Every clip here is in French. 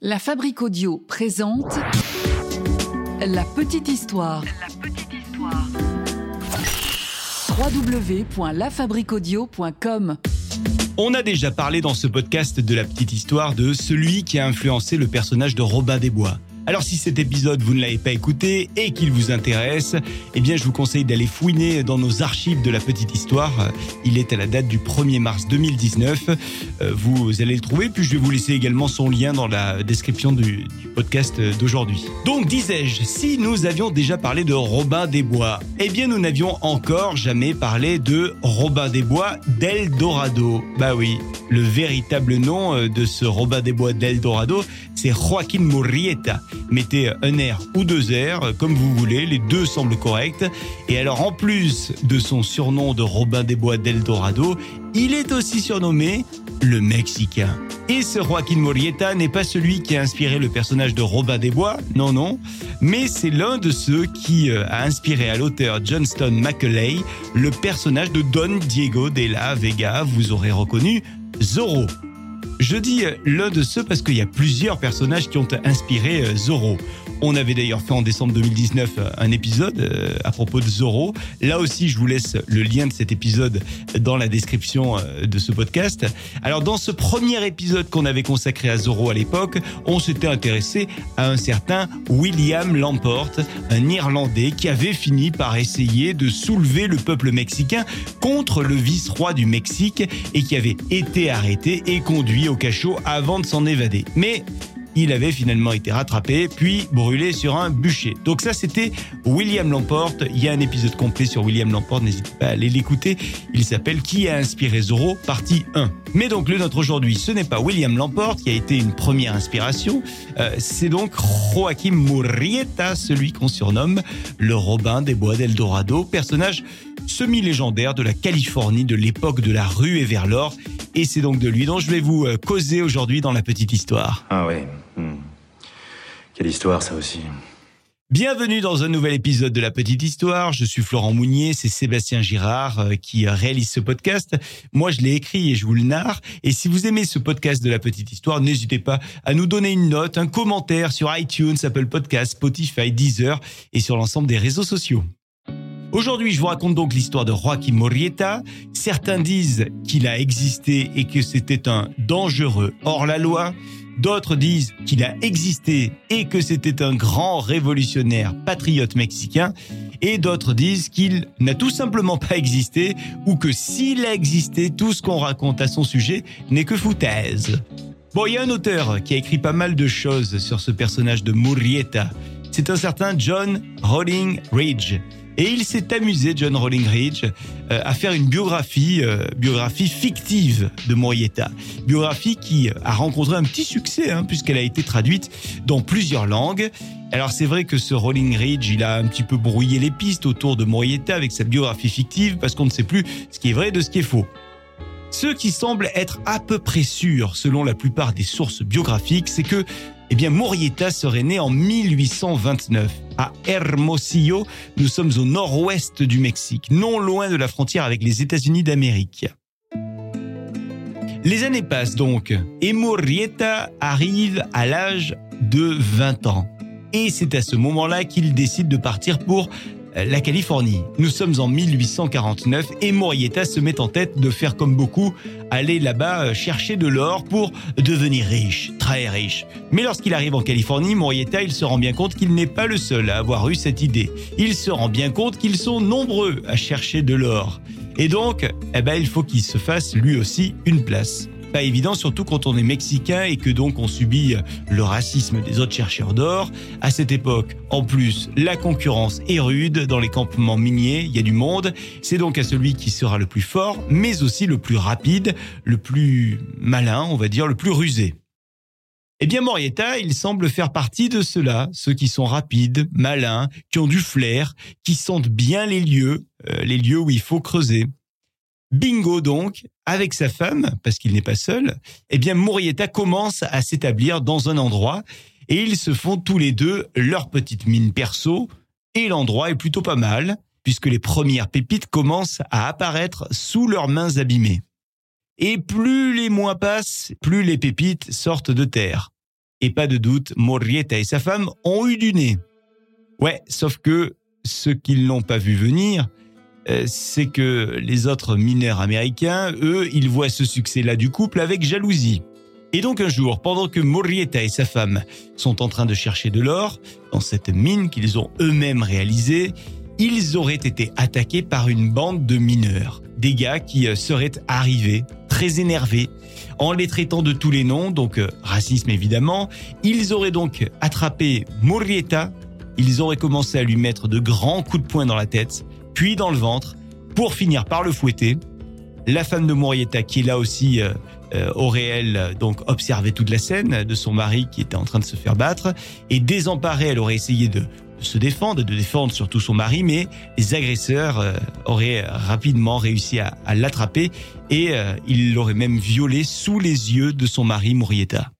La Fabrique Audio présente La Petite Histoire. La petite histoire. www.lafabriqueaudio.com On a déjà parlé dans ce podcast de la petite histoire de celui qui a influencé le personnage de Robin des Bois. Alors si cet épisode vous ne l'avez pas écouté et qu'il vous intéresse, eh bien je vous conseille d'aller fouiner dans nos archives de la petite histoire. Il est à la date du 1er mars 2019. Euh, Vous allez le trouver, puis je vais vous laisser également son lien dans la description du, du podcast d'aujourd'hui. Donc disais-je, si nous avions déjà parlé de Robin des Bois, eh bien nous n'avions encore jamais parlé de Robin des Bois d'Eldorado. Bah oui, le véritable nom euh, de ce Robin des Bois d'Eldorado, c'est Joaquin Murrieta. Mettez un R ou deux R, euh, comme vous voulez, les deux semblent corrects. Et alors en plus de son surnom de Robin des Bois d'Eldorado, il est aussi surnommé le Mexicain. Et ce Joaquin Murrieta n'est pas celui qui a inspiré le personnage de Robin des Bois, non non, mais c'est l'un de ceux qui euh, a inspiré à l'auteur Johnston Macaulay le personnage de Don Diego de la Vega, vous aurez reconnu Zorro. Je dis euh, l'un de ceux parce qu'il y a plusieurs personnages qui ont inspiré euh, Zorro. On avait d'ailleurs fait en décembre 2019 euh, un épisode euh, à propos de Zorro. Là aussi, je vous laisse le lien de cet épisode dans la description euh, de ce podcast. Alors, dans ce premier épisode qu'on avait consacré à Zorro à l'époque, on s'était intéressé à un certain William Lamport, un Irlandais qui avait fini par essayer de soulever le peuple mexicain contre le vice-roi du Mexique et qui avait été arrêté et conduit au cachot avant de s'en évader. Mais il avait finalement été rattrapé puis brûlé sur un bûcher. Donc ça c'était William Lamport. Il y a un épisode complet sur William Lamport, n'hésitez pas à aller l'écouter. Il s'appelle Qui a inspiré Zorro partie 1. Mais donc le nôtre aujourd'hui, ce n'est pas William Lamport qui a été une première inspiration, Euh, c'est donc Joaquim Murrieta, celui qu'on surnomme le Robin des Bois d'Eldorado, personnage semi-légendaire de la Californie de l'époque de la rue et vers l'or. Et c'est donc de lui dont je vais vous euh, causer aujourd'hui dans la petite histoire. Ah ouais. Hmm. Quelle histoire ça aussi. Bienvenue dans un nouvel épisode de la petite histoire. Je suis Florent Mounier, c'est Sébastien Girard euh, qui réalise ce podcast. Moi, je l'ai écrit et je vous le narre. Et si vous aimez ce podcast de la petite histoire, n'hésitez pas à nous donner une note, un commentaire sur iTunes, Apple Podcasts, Spotify, Deezer et sur l'ensemble des réseaux sociaux. Aujourd'hui, je vous raconte donc l'histoire de Joaquim Murrieta. Certains disent qu'il a existé et que c'était un dangereux hors la loi. D'autres disent qu'il a existé et que c'était un grand révolutionnaire patriote mexicain. Et d'autres disent qu'il n'a tout simplement pas existé ou que s'il a existé, tout ce qu'on raconte à son sujet n'est que foutaise. Bon, il y a un auteur qui a écrit pas mal de choses sur ce personnage de Murrieta. C'est un certain John Rolling Ridge. Et il s'est amusé, John Rolling Ridge, euh, à faire une biographie, euh, biographie fictive de Murrieta. Biographie qui a rencontré un petit succès, hein, puisqu'elle a été traduite dans plusieurs langues. Alors c'est vrai que ce Rolling Ridge, il a un petit peu brouillé les pistes autour de Murrieta avec sa biographie fictive, parce qu'on ne sait plus ce qui est vrai de ce qui est faux. Ce qui semble être à peu près sûr, selon la plupart des sources biographiques, c'est que, eh bien, Murrieta serait né en 1829 à Hermosillo. Nous sommes au nord-ouest du Mexique, non loin de la frontière avec les États-Unis d'Amérique. Les années passent donc et Murrieta arrive à l'âge de 20 ans. Et c'est à ce moment-là qu'il décide de partir pour la Californie. Nous sommes en 1849 et Murrieta se met en tête de faire comme beaucoup, aller là-bas chercher de l'or pour devenir riche, très riche. Mais lorsqu'il arrive en Californie, Murrieta, il se rend bien compte qu'il n'est pas le seul à avoir eu cette idée. Il se rend bien compte qu'ils sont nombreux à chercher de l'or. Et donc, eh ben, il faut qu'il se fasse lui aussi une place. Évident, surtout quand on est mexicain et que donc on subit le racisme des autres chercheurs d'or. À cette époque, en plus, la concurrence est rude dans les campements miniers, il y a du monde. C'est donc à celui qui sera le plus fort, mais aussi le plus rapide, le plus malin, on va dire, le plus rusé. Eh bien, Morietta, il semble faire partie de ceux-là, ceux qui sont rapides, malins, qui ont du flair, qui sentent bien les lieux, euh, les lieux où il faut creuser. Bingo donc, avec sa femme, parce qu'il n'est pas seul, eh bien Murrieta commence à s'établir dans un endroit et ils se font tous les deux leur petite mine perso et l'endroit est plutôt pas mal puisque les premières pépites commencent à apparaître sous leurs mains abîmées. Et plus les mois passent, plus les pépites sortent de terre. Et pas de doute, Murrieta et sa femme ont eu du nez. Ouais, sauf que ceux qui ne l'ont pas vu venir, c'est que les autres mineurs américains, eux, ils voient ce succès-là du couple avec jalousie. Et donc un jour, pendant que Murrieta et sa femme sont en train de chercher de l'or dans cette mine qu'ils ont eux-mêmes réalisée, ils auraient été attaqués par une bande de mineurs, des gars qui euh, seraient arrivés très énervés, en les traitant de tous les noms, donc euh, racisme évidemment. Ils auraient donc attrapé Murrieta, ils auraient commencé à lui mettre de grands coups de poing dans la tête, puis dans le ventre, pour finir par le fouetter. La femme de Murrieta, qui est là aussi euh, aurait elle donc observé toute la scène de son mari qui était en train de se faire battre et désemparée, elle aurait essayé de se défendre, de défendre surtout son mari, mais les agresseurs euh, auraient rapidement réussi à, l'attraper et euh, il l'aurait même violé sous les yeux de son mari Murieta.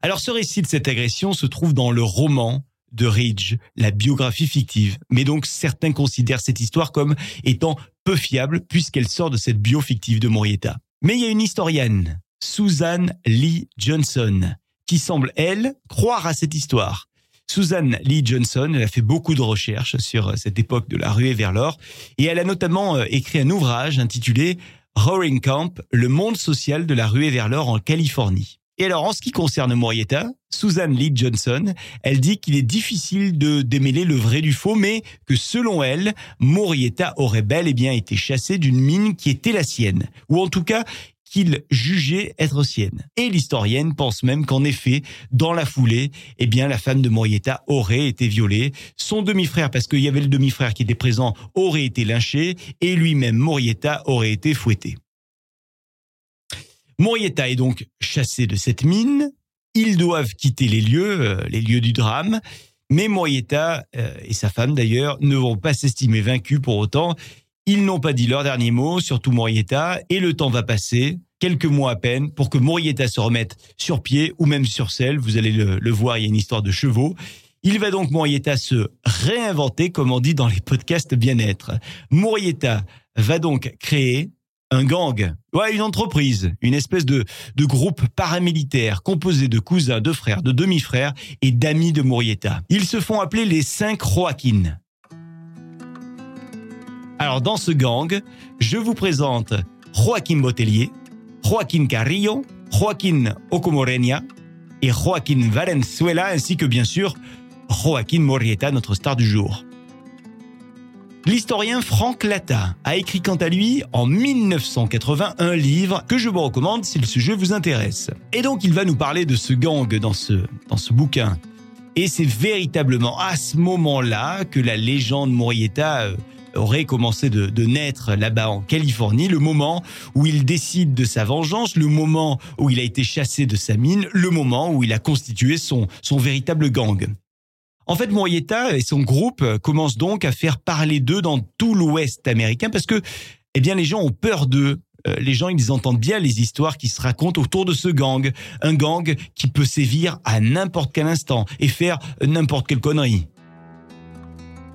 Alors ce récit de cette agression se trouve dans le roman de Ridge, la biographie fictive. Mais donc certains considèrent cette histoire comme étant peu fiable puisqu'elle sort de cette bio fictive de Murieta. Mais il y a une historienne, Susan Lee Johnson, qui semble, elle, croire à cette histoire. Susan Lee Johnson, elle a fait beaucoup de recherches sur euh, cette époque de la ruée vers l'or et elle a notamment euh, écrit un ouvrage intitulé Roaring Camp, le monde social de la ruée vers l'or en Californie. Et alors, en ce qui concerne Morietta, Susan Lee Johnson, elle dit qu'il est difficile de démêler le vrai du faux, mais que selon elle, Morietta aurait bel et bien été chassé d'une mine qui était la sienne, ou en tout cas qu'il jugeait être sienne. Et l'historienne pense même qu'en effet, dans la foulée, eh bien, la femme de Morietta aurait été violée. Son demi-frère, parce qu'il y avait le demi-frère qui était présent, aurait été lynché et lui-même, Morietta, aurait été fouetté. Morietta est donc chassé de cette mine. Ils doivent quitter les lieux, euh, les lieux du drame. Mais Morietta euh, et sa femme d'ailleurs ne vont pas s'estimer vaincus pour autant. Ils n'ont pas dit leur dernier mot, surtout Morietta, et le temps va passer, quelques mois à peine, pour que Morietta se remette sur pied ou même sur selle. Vous allez le, voir, il y a une histoire de chevaux. Il va donc Morietta se réinventer, comme on dit dans les podcasts bien-être. Morietta va donc créer un gang, ouais, une entreprise, une espèce de, groupe paramilitaire composé de cousins, de frères, de demi-frères et d'amis de Morietta. Ils se font appeler les cinq Joaquin. Alors dans ce gang, je vous présente Joaquin Botellier, Joaquin Carrillo, Joaquin Ocomoreña et Joaquin Valenzuela ainsi que bien sûr Joaquin Morieta, notre star du jour. L'historien Frank Latta a écrit quant à lui en 1980 un livre que je vous recommande si le sujet vous intéresse. Et donc il va nous parler de ce gang dans ce, dans ce bouquin. Et c'est véritablement à ce moment-là que la légende Morieta euh, aurait commencé de, naître là-bas en Californie, le moment où il décide de sa vengeance, le moment où il a été chassé de sa mine, le moment où il a constitué son, son véritable gang. En fait, Morietta et son groupe commencent donc à faire parler d'eux dans tout l'Ouest américain parce que, eh bien, les gens ont peur d'eux. Euh, les gens, ils entendent bien les histoires qui se racontent autour de ce gang. Un gang qui peut sévir à n'importe quel instant et faire n'importe quelle connerie.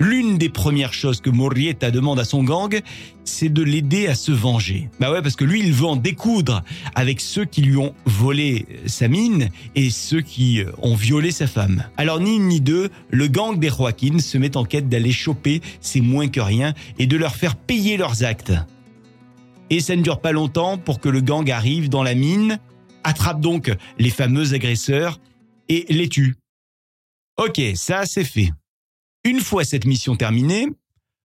L'une des premières choses que Murrieta demande à son gang, c'est de l'aider à se venger. Bah ouais, parce que lui, il veut en découdre avec ceux qui lui ont volé sa mine et ceux qui euh, ont violé sa femme. Alors ni une ni deux, le gang des Joaquin se met en quête d'aller choper ces moins que rien et de leur faire payer leurs actes. Et ça ne dure pas longtemps pour que le gang arrive dans la mine, attrape donc les fameux agresseurs et les tue. Ok, ça c'est fait. Une fois cette mission terminée,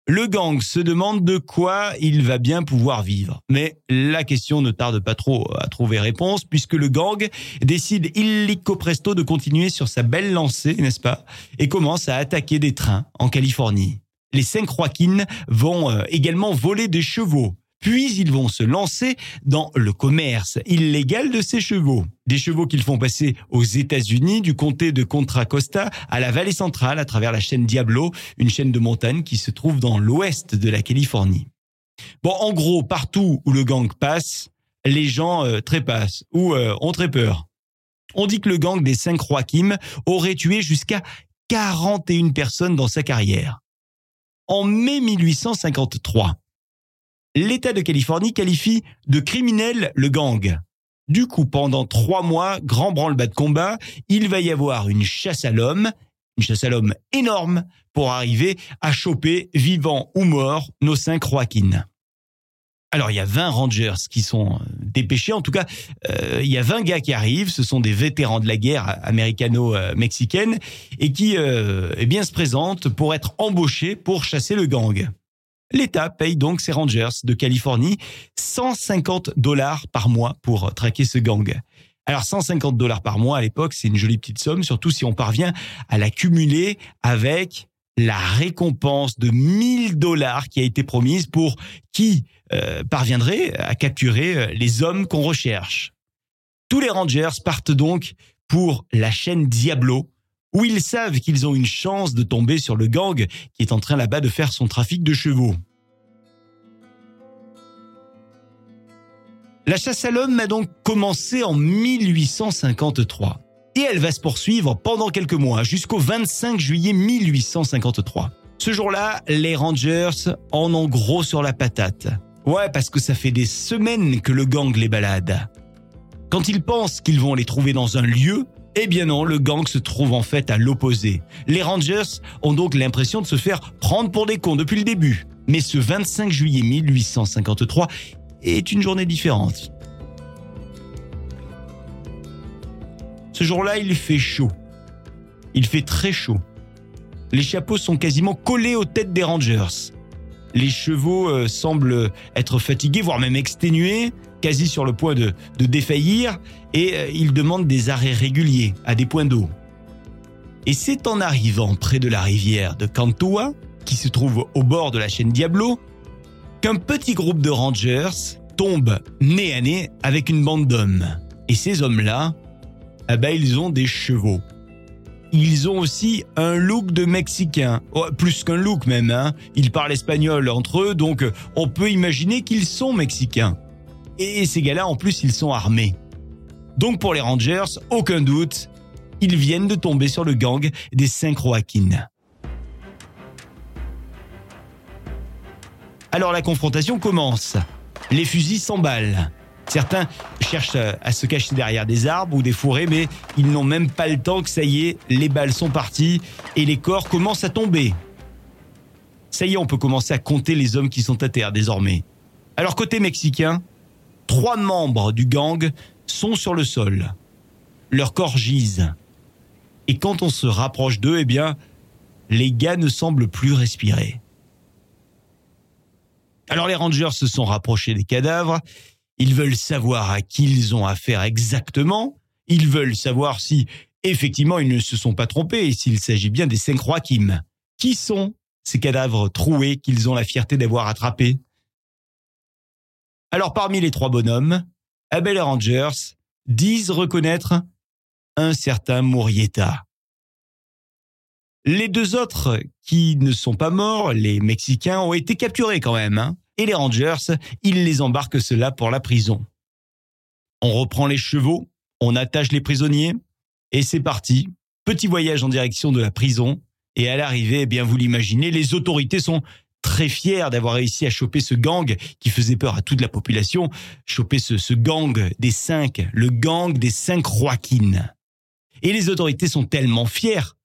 le gang se demande de quoi il va bien pouvoir vivre. Mais la question ne tarde pas trop à trouver réponse puisque le gang décide illico presto de continuer sur sa belle lancée, n'est-ce pas, et commence à attaquer des trains en Californie. Les cinq Joaquin vont euh, également voler des chevaux puis ils vont se lancer dans le commerce illégal de ces chevaux. Des chevaux qu'ils font passer aux États-Unis, du comté de Contra Costa à la vallée centrale à travers la chaîne Diablo, une chaîne de montagne qui se trouve dans l'ouest de la Californie. Bon, en gros, partout où le gang passe, les gens euh, trépassent ou euh, ont très peur. On dit que le gang des cinq Joachim aurait tué jusqu'à 41 personnes dans sa carrière. En mai 1853, l'État de Californie qualifie de criminel le gang. Du coup, pendant trois mois, grand branle-bas de combat, il va y avoir une chasse à l'homme, une chasse à l'homme énorme, pour arriver à choper, vivant ou mort, nos cinq Joaquin. Alors, il y a 20 Rangers qui sont euh, dépêchés. En tout cas, euh, il y a 20 gars qui arrivent. Ce sont des vétérans de la guerre américano-mexicaine et qui euh, eh bien, se présentent pour être embauchés pour chasser le gang. L'État paye donc ces Rangers de Californie 150 dollars par mois pour traquer ce gang. Alors 150 dollars par mois à l'époque, c'est une jolie petite somme, surtout si on parvient à l'accumuler avec la récompense de 1000 dollars qui a été promise pour qui euh, parviendrait à capturer euh, les hommes qu'on recherche. Tous les Rangers partent donc pour la chaîne Diablo, où ils savent qu'ils ont une chance de tomber sur le gang qui est en train là-bas de faire son trafic de chevaux. La chasse à l'homme a donc commencé en 1853 et elle va se poursuivre pendant quelques mois jusqu'au 25 juillet 1853. Ce jour-là, les Rangers en ont gros sur la patate. Ouais, parce que ça fait des semaines que le gang les balade. Quand ils pensent qu'ils vont les trouver dans un lieu, eh bien non, le gang se trouve en fait à l'opposé. Les Rangers ont donc l'impression de se faire prendre pour des cons depuis le début. Mais ce 25 juillet 1853 est une journée différente. Ce jour-là, il fait chaud. Il fait très chaud. Les chapeaux sont quasiment collés aux têtes des Rangers. Les chevaux euh, semblent être fatigués, voire même exténués, quasi sur le point de, défaillir, et euh, ils demandent des arrêts réguliers à des points d'eau. Et c'est en arrivant près de la rivière de Cantua, qui se trouve au bord de la chaîne Diablo, qu'un petit groupe de rangers tombe nez à nez avec une bande d'hommes. Et ces hommes-là, eh ben, ils ont des chevaux ils ont aussi un look de Mexicain. Oh, plus qu'un look même, hein. Ils parlent espagnol entre eux, donc on peut imaginer qu'ils sont Mexicains. Et ces gars-là, en plus, ils sont armés. Donc pour les Rangers, aucun doute, ils viennent de tomber sur le gang des cinq Joaquin. Alors la confrontation commence. Les fusils s'emballent. Certains cherchent à se cacher derrière des arbres ou des forêts, mais ils n'ont même pas le temps que ça y est, les balles sont parties et les corps commencent à tomber. Ça y est, on peut commencer à compter les hommes qui sont à terre désormais. Alors côté mexicain, trois membres du gang sont sur le sol. Leurs corps gisent. Et quand on se rapproche d'eux, eh bien, les gars ne semblent plus respirer. Alors les rangers se sont rapprochés des cadavres ils veulent savoir à qui ils ont affaire exactement. Ils veulent savoir si, effectivement, ils ne se sont pas trompés et s'il s'agit bien des cinq Kim. Qui sont ces cadavres troués qu'ils ont la fierté d'avoir attrapés? Alors, parmi les trois bonhommes, Abel et Rangers disent reconnaître un certain Murrieta. Les deux autres qui ne sont pas morts, les Mexicains, ont été capturés quand même. Hein et les Rangers, ils les embarquent cela pour la prison. On reprend les chevaux, on attache les prisonniers, et c'est parti. Petit voyage en direction de la prison. Et à l'arrivée, eh bien, vous l'imaginez, les autorités sont très fiers d'avoir réussi à choper ce gang qui faisait peur à toute la population, choper ce, gang des cinq, le gang des cinq Joaquin. Et les autorités sont tellement fières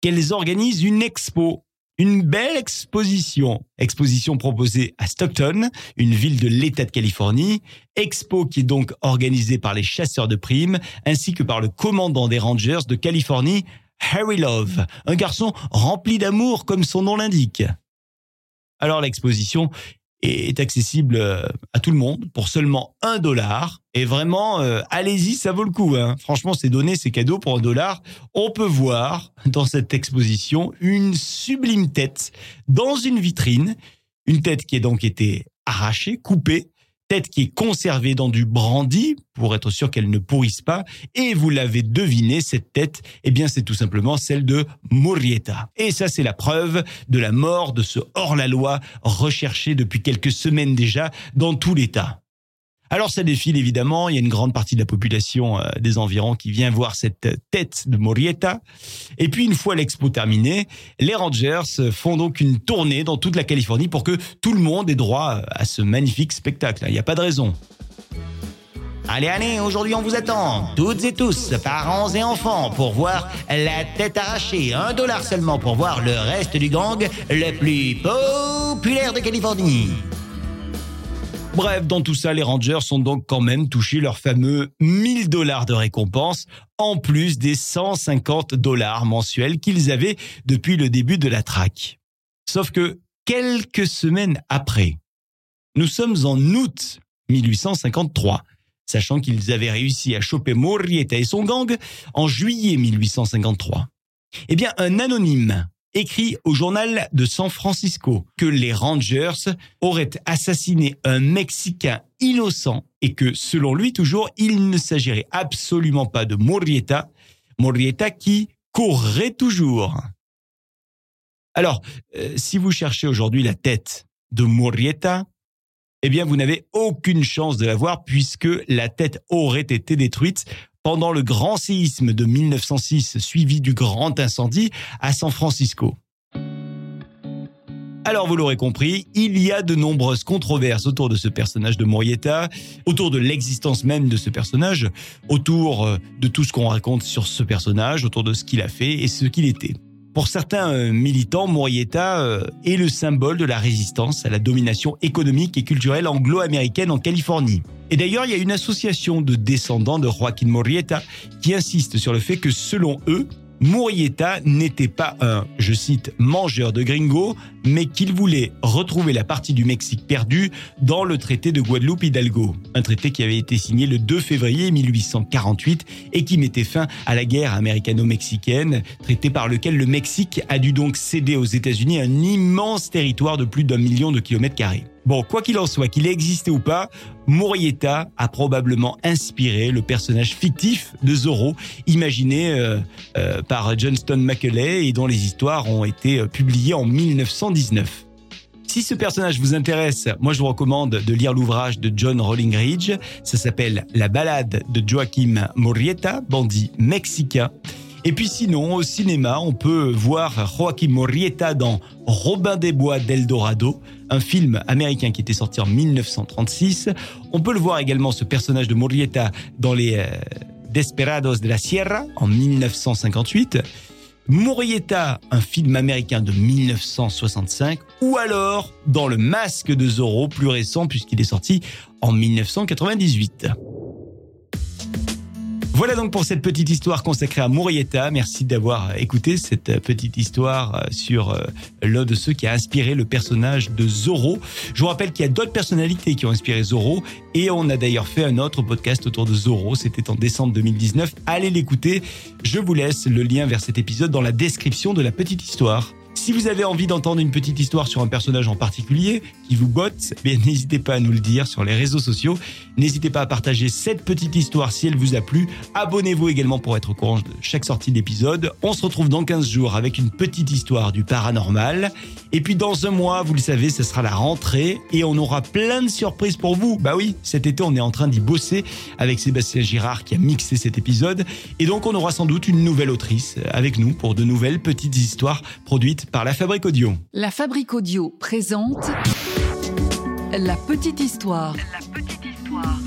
qu'elles organisent une expo une belle exposition. Exposition proposée à Stockton, une ville de l'État de Californie. Expo qui est donc organisée par les chasseurs de primes ainsi que par le commandant des Rangers de Californie, Harry Love, un garçon rempli d'amour comme son nom l'indique. Alors l'exposition est accessible euh, à tout le monde pour seulement un dollar. Et vraiment, euh, allez-y, ça vaut le coup. Hein. Franchement, c'est donné, c'est cadeau pour un dollar. On peut voir dans cette exposition une sublime tête dans une vitrine. Une tête qui a donc été arrachée, coupée, tête qui est conservée dans du brandy pour être sûr qu'elle ne pourrisse pas. Et vous l'avez deviné, cette tête, eh bien, c'est tout simplement celle de Murrieta. Et ça, c'est la preuve de la mort de ce hors-la-loi recherché depuis quelques semaines déjà dans tout l'État. Alors ça défile évidemment, il y a une grande partie de la population euh, des environs qui vient voir cette tête de Morieta. Et puis une fois l'expo terminée, les Rangers font donc une tournée dans toute la Californie pour que tout le monde ait droit à ce magnifique spectacle. Il n'y a pas de raison. Allez, allez, aujourd'hui on vous attend, toutes et tous, parents et enfants, pour voir la tête arrachée. Un dollar seulement pour voir le reste du gang le plus populaire de Californie. Bref, dans tout ça, les Rangers ont donc quand même touché leur fameux 1000 dollars de récompense, en plus des 150 dollars mensuels qu'ils avaient depuis le début de la traque. Sauf que quelques semaines après, nous sommes en août 1853 sachant qu'ils avaient réussi à choper Murrieta et son gang en juillet 1853. Eh bien, un anonyme écrit au journal de San Francisco que les Rangers auraient assassiné un Mexicain innocent et que, selon lui toujours, il ne s'agirait absolument pas de Murrieta, Murrieta qui courrait toujours. Alors, euh, si vous cherchez aujourd'hui la tête de Murrieta, eh bien, vous n'avez aucune chance de la voir puisque la tête aurait été détruite pendant le grand séisme de 1906 suivi du grand incendie à San Francisco. Alors vous l'aurez compris, il y a de nombreuses controverses autour de ce personnage de Morietta, autour de l'existence même de ce personnage, autour euh, de tout ce qu'on raconte sur ce personnage, autour de ce qu'il a fait et ce qu'il était. Pour certains euh, militants, Morietta euh, est le symbole de la résistance à la domination économique et culturelle anglo-américaine en Californie. Et d'ailleurs, il y a une association de descendants de Joaquin Morietta qui insiste sur le fait que selon eux, Murrieta n'était pas un, je cite, mangeur de gringo, mais qu'il voulait retrouver la partie du Mexique perdue dans le traité de Guadeloupe-Hidalgo. Un traité qui avait été signé le 2 février 1848 et qui mettait fin à la guerre américano-mexicaine, traité par lequel le Mexique a dû donc céder aux États-Unis un immense territoire de plus d'un million de kilomètres carrés. Bon, quoi qu'il en soit, qu'il ait existé ou pas, Murrieta a probablement inspiré le personnage fictif de Zorro, imaginé euh, euh, par Johnston Macaulay et dont les histoires ont été euh, publiées en 1919. Si ce personnage vous intéresse, moi je vous recommande de lire l'ouvrage de John Ridge. Ça s'appelle La balade de Joaquim Murrieta, bandit mexicain. Et puis sinon, au cinéma, on peut voir Joaquim Murrieta dans Robin des Bois d'Eldorado, un film américain qui était sorti en 1936. On peut le voir également, ce personnage de Murrieta, dans les euh, Desperados de la Sierra en 1958. Murrieta, un film américain de 1965, ou alors dans Le Masque de Zorro, plus récent puisqu'il est sorti en 1998. Voilà donc pour cette petite histoire consacrée à Murrieta. Merci d'avoir écouté cette petite histoire euh, sur euh, l'un de ceux qui a inspiré le personnage de Zorro. Je vous rappelle qu'il y a d'autres personnalités qui ont inspiré Zorro et on a d'ailleurs fait un autre podcast autour de Zorro. C'était en décembre 2019. Allez l'écouter. Je vous laisse le lien vers cet épisode dans la description de la petite histoire. Si vous avez envie d'entendre une petite histoire sur un personnage en particulier qui vous botte, eh n'hésitez pas à nous le dire sur les réseaux sociaux. N'hésitez pas à partager cette petite histoire si elle vous a plu. Abonnez-vous également pour être au courant de chaque sortie d'épisode. On se retrouve dans 15 jours avec une petite histoire du paranormal. Et puis dans un mois, vous le savez, ce sera la rentrée et on aura plein de surprises pour vous. Bah oui, cet été, on est en train d'y bosser avec Sébastien Girard qui a mixé cet épisode. Et donc, on aura sans doute une nouvelle autrice avec nous pour de nouvelles petites histoires produites par la Fabrique Audio. La Fabrique Audio présente La Petite Histoire. La Petite Histoire.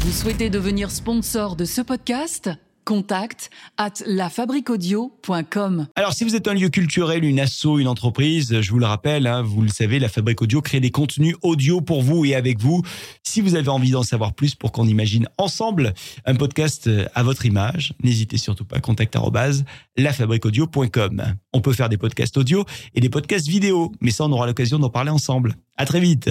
Vous souhaitez devenir sponsor de ce podcast? Contact at lafabriquaudio.com. Alors, si vous êtes un lieu culturel, une asso, une entreprise, je vous le rappelle, hein, vous le savez, la Fabrique Audio crée des contenus audio pour vous et avec vous. Si vous avez envie d'en savoir plus pour qu'on imagine ensemble un podcast euh, à votre image, n'hésitez surtout pas à contact lafabriqueaudio.com. On peut faire des podcasts audio et des podcasts vidéo, mais ça, on aura l'occasion d'en parler ensemble. À très vite.